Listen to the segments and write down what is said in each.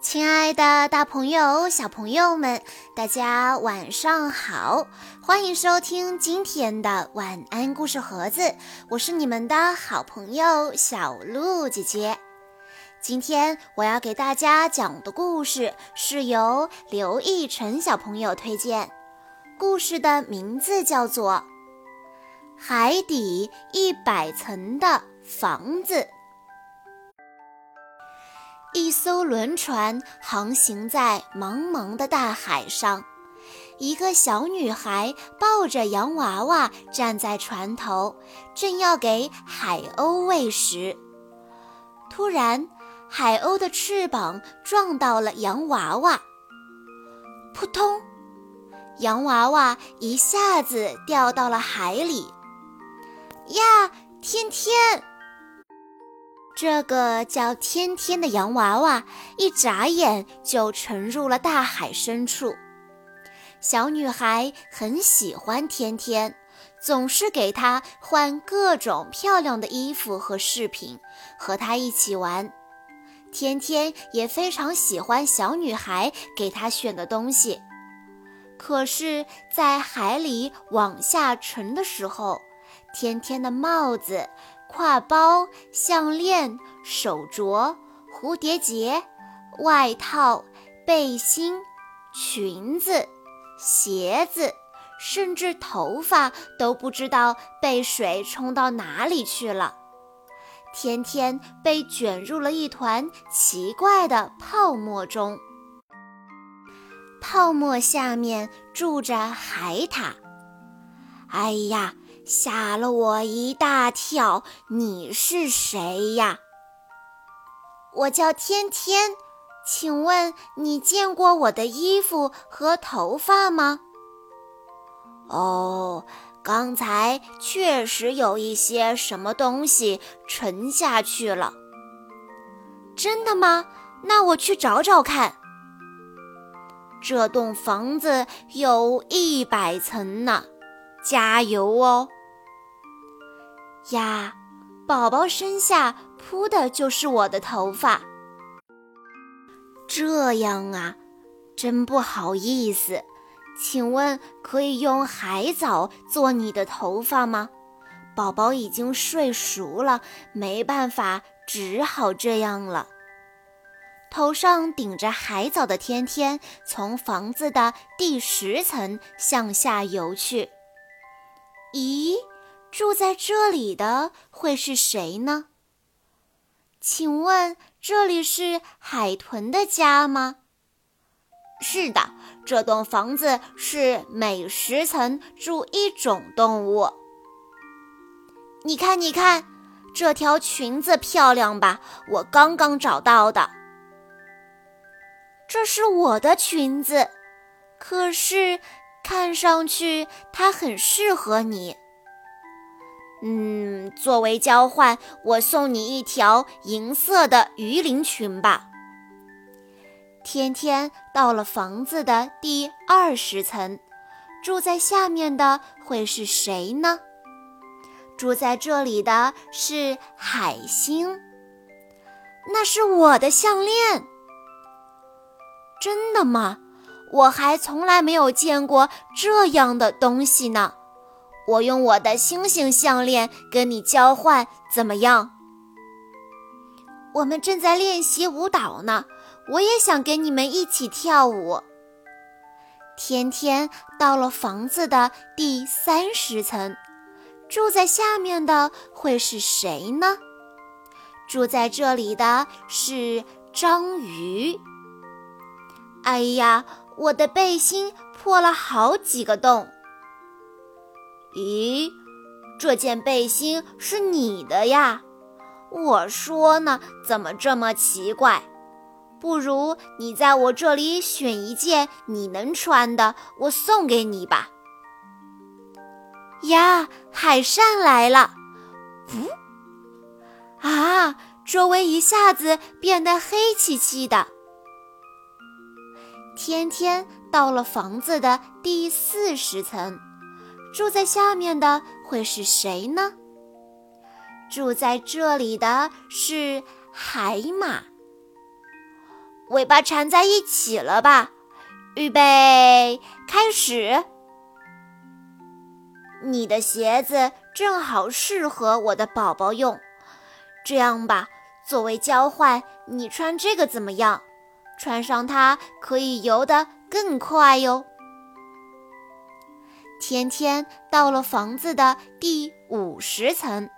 亲爱的，大朋友、小朋友们，大家晚上好！欢迎收听今天的晚安故事盒子，我是你们的好朋友小鹿姐姐。今天我要给大家讲的故事是由刘奕晨小朋友推荐，故事的名字叫做《海底一百层的房子》。一艘轮船航行在茫茫的大海上，一个小女孩抱着洋娃娃站在船头，正要给海鸥喂食。突然，海鸥的翅膀撞到了洋娃娃，扑通，洋娃娃一下子掉到了海里。呀，天天！这个叫天天的洋娃娃，一眨眼就沉入了大海深处。小女孩很喜欢天天，总是给她换各种漂亮的衣服和饰品，和她一起玩。天天也非常喜欢小女孩给她选的东西。可是，在海里往下沉的时候，天天的帽子。挎包、项链、手镯、蝴蝶结、外套、背心、裙子、鞋子，甚至头发都不知道被水冲到哪里去了。天天被卷入了一团奇怪的泡沫中，泡沫下面住着海獭。哎呀！吓了我一大跳！你是谁呀？我叫天天，请问你见过我的衣服和头发吗？哦，刚才确实有一些什么东西沉下去了。真的吗？那我去找找看。这栋房子有一百层呢。加油哦！呀，宝宝身下铺的就是我的头发。这样啊，真不好意思。请问可以用海藻做你的头发吗？宝宝已经睡熟了，没办法，只好这样了。头上顶着海藻的天天，从房子的第十层向下游去。咦，住在这里的会是谁呢？请问这里是海豚的家吗？是的，这栋房子是每十层住一种动物。你看，你看，这条裙子漂亮吧？我刚刚找到的。这是我的裙子，可是。看上去它很适合你。嗯，作为交换，我送你一条银色的鱼鳞裙吧。天天到了房子的第二十层，住在下面的会是谁呢？住在这里的是海星。那是我的项链。真的吗？我还从来没有见过这样的东西呢，我用我的星星项链跟你交换，怎么样？我们正在练习舞蹈呢，我也想跟你们一起跳舞。天天到了房子的第三十层，住在下面的会是谁呢？住在这里的是章鱼。哎呀！我的背心破了好几个洞。咦，这件背心是你的呀？我说呢，怎么这么奇怪？不如你在我这里选一件你能穿的，我送给你吧。呀，海扇来了！噗！啊，周围一下子变得黑漆漆的。天天到了房子的第四十层，住在下面的会是谁呢？住在这里的是海马。尾巴缠在一起了吧？预备，开始。你的鞋子正好适合我的宝宝用。这样吧，作为交换，你穿这个怎么样？穿上它可以游得更快哟。天天到了房子的第五十层，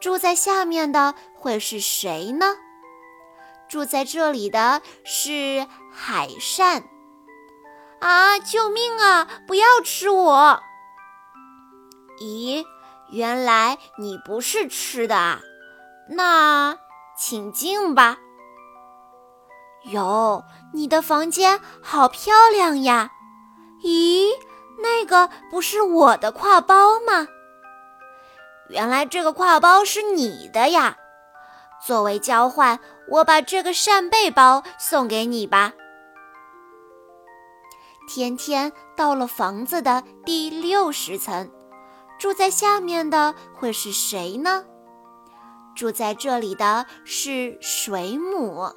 住在下面的会是谁呢？住在这里的是海扇。啊！救命啊！不要吃我！咦，原来你不是吃的啊？那请进吧。哟，你的房间好漂亮呀！咦，那个不是我的挎包吗？原来这个挎包是你的呀！作为交换，我把这个扇贝包送给你吧。天天到了房子的第六十层，住在下面的会是谁呢？住在这里的是水母。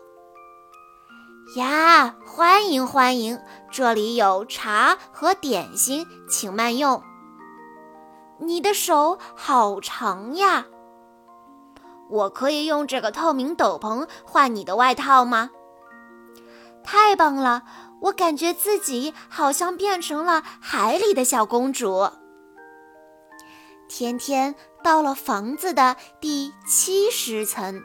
呀，欢迎欢迎，这里有茶和点心，请慢用。你的手好长呀，我可以用这个透明斗篷换你的外套吗？太棒了，我感觉自己好像变成了海里的小公主。天天到了房子的第七十层，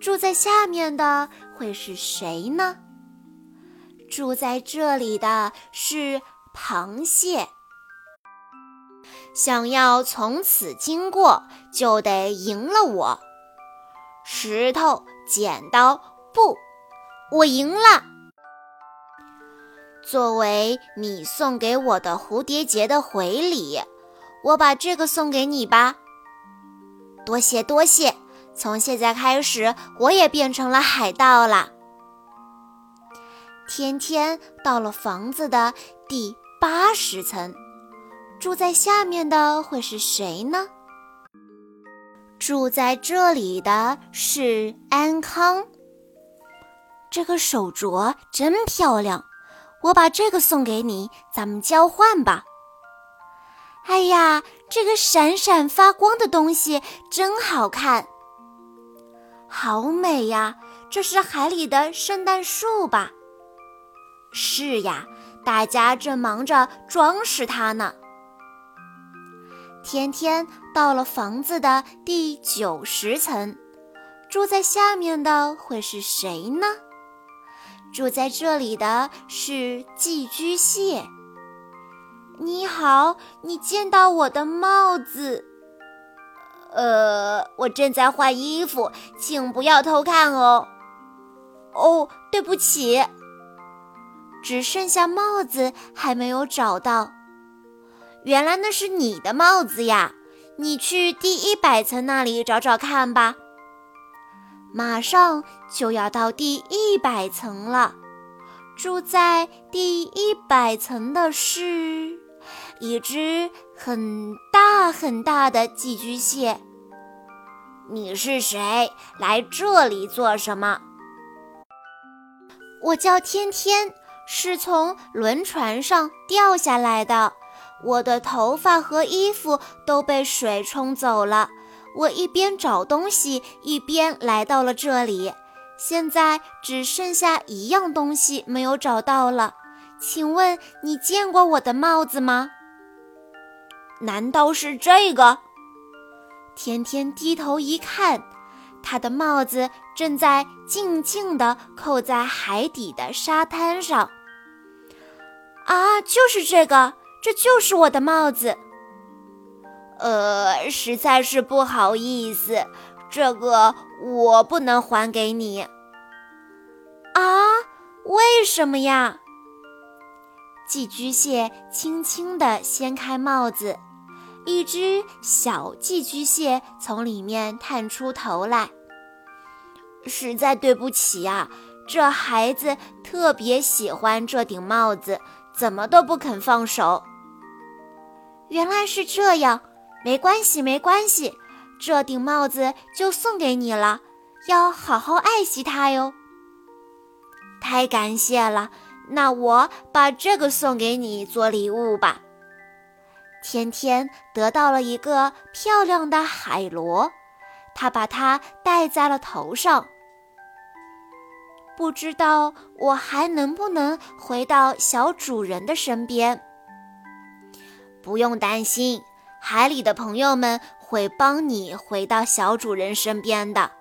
住在下面的会是谁呢？住在这里的是螃蟹。想要从此经过，就得赢了我。石头剪刀布，我赢了。作为你送给我的蝴蝶结的回礼。我把这个送给你吧，多谢多谢。从现在开始，我也变成了海盗了。天天到了房子的第八十层，住在下面的会是谁呢？住在这里的是安康。这个手镯真漂亮，我把这个送给你，咱们交换吧。哎呀，这个闪闪发光的东西真好看，好美呀！这是海里的圣诞树吧？是呀，大家正忙着装饰它呢。天天到了房子的第九十层，住在下面的会是谁呢？住在这里的是寄居蟹。你好，你见到我的帽子？呃，我正在换衣服，请不要偷看哦。哦，对不起，只剩下帽子还没有找到。原来那是你的帽子呀！你去第一百层那里找找看吧。马上就要到第一百层了，住在第一百层的是。一只很大很大的寄居蟹。你是谁？来这里做什么？我叫天天，是从轮船上掉下来的。我的头发和衣服都被水冲走了。我一边找东西，一边来到了这里。现在只剩下一样东西没有找到了。请问你见过我的帽子吗？难道是这个？天天低头一看，他的帽子正在静静地扣在海底的沙滩上。啊，就是这个，这就是我的帽子。呃，实在是不好意思，这个我不能还给你。啊，为什么呀？寄居蟹轻轻地掀开帽子，一只小寄居蟹从里面探出头来。实在对不起呀，这孩子特别喜欢这顶帽子，怎么都不肯放手。原来是这样，没关系，没关系，这顶帽子就送给你了，要好好爱惜它哟。太感谢了！那我把这个送给你做礼物吧。天天得到了一个漂亮的海螺，他把它戴在了头上。不知道我还能不能回到小主人的身边？不用担心，海里的朋友们会帮你回到小主人身边的。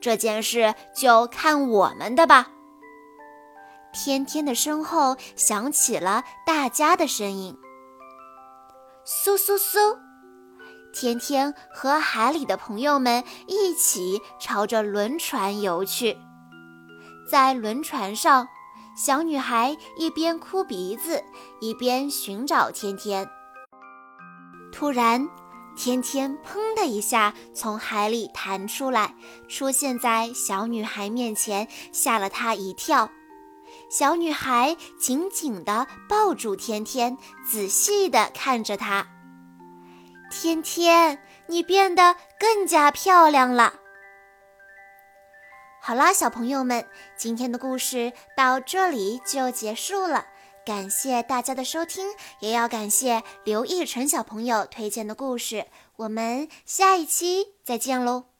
这件事就看我们的吧。天天的身后响起了大家的声音：“嗖嗖嗖！”天天和海里的朋友们一起朝着轮船游去。在轮船上，小女孩一边哭鼻子，一边寻找天天。突然，天天砰的一下从海里弹出来，出现在小女孩面前，吓了她一跳。小女孩紧紧地抱住天天，仔细地看着她。天天，你变得更加漂亮了。好啦，小朋友们，今天的故事到这里就结束了。感谢大家的收听，也要感谢刘奕晨小朋友推荐的故事。我们下一期再见喽！